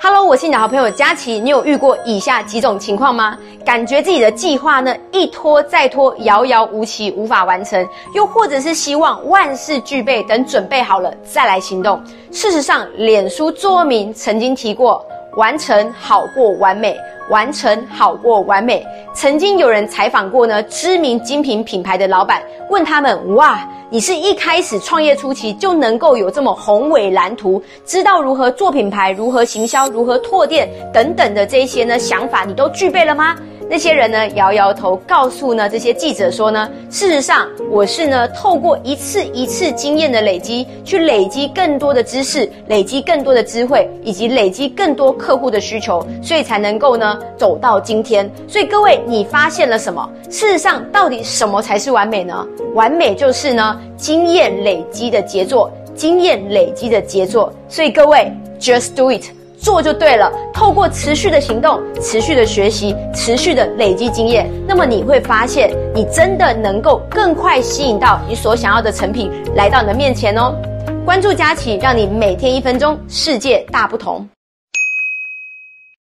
Hello，我是你的好朋友佳琪。你有遇过以下几种情况吗？感觉自己的计划呢一拖再拖，遥遥无期，无法完成；又或者是希望万事俱备，等准备好了再来行动。事实上，脸书座右铭曾经提过：完成好过完美，完成好过完美。曾经有人采访过呢，知名精品品牌的老板，问他们：哇。你是一开始创业初期就能够有这么宏伟蓝图，知道如何做品牌、如何行销、如何拓店等等的这些呢想法，你都具备了吗？那些人呢摇摇头，告诉呢这些记者说呢，事实上我是呢透过一次一次经验的累积，去累积更多的知识，累积更多的智慧，以及累积更多客户的需求，所以才能够呢走到今天。所以各位，你发现了什么？事实上，到底什么才是完美呢？完美就是呢经验累积的杰作，经验累积的杰作。所以各位，just do it。做就对了。透过持续的行动、持续的学习、持续的累积经验，那么你会发现，你真的能够更快吸引到你所想要的成品来到你的面前哦。关注佳琪，让你每天一分钟，世界大不同。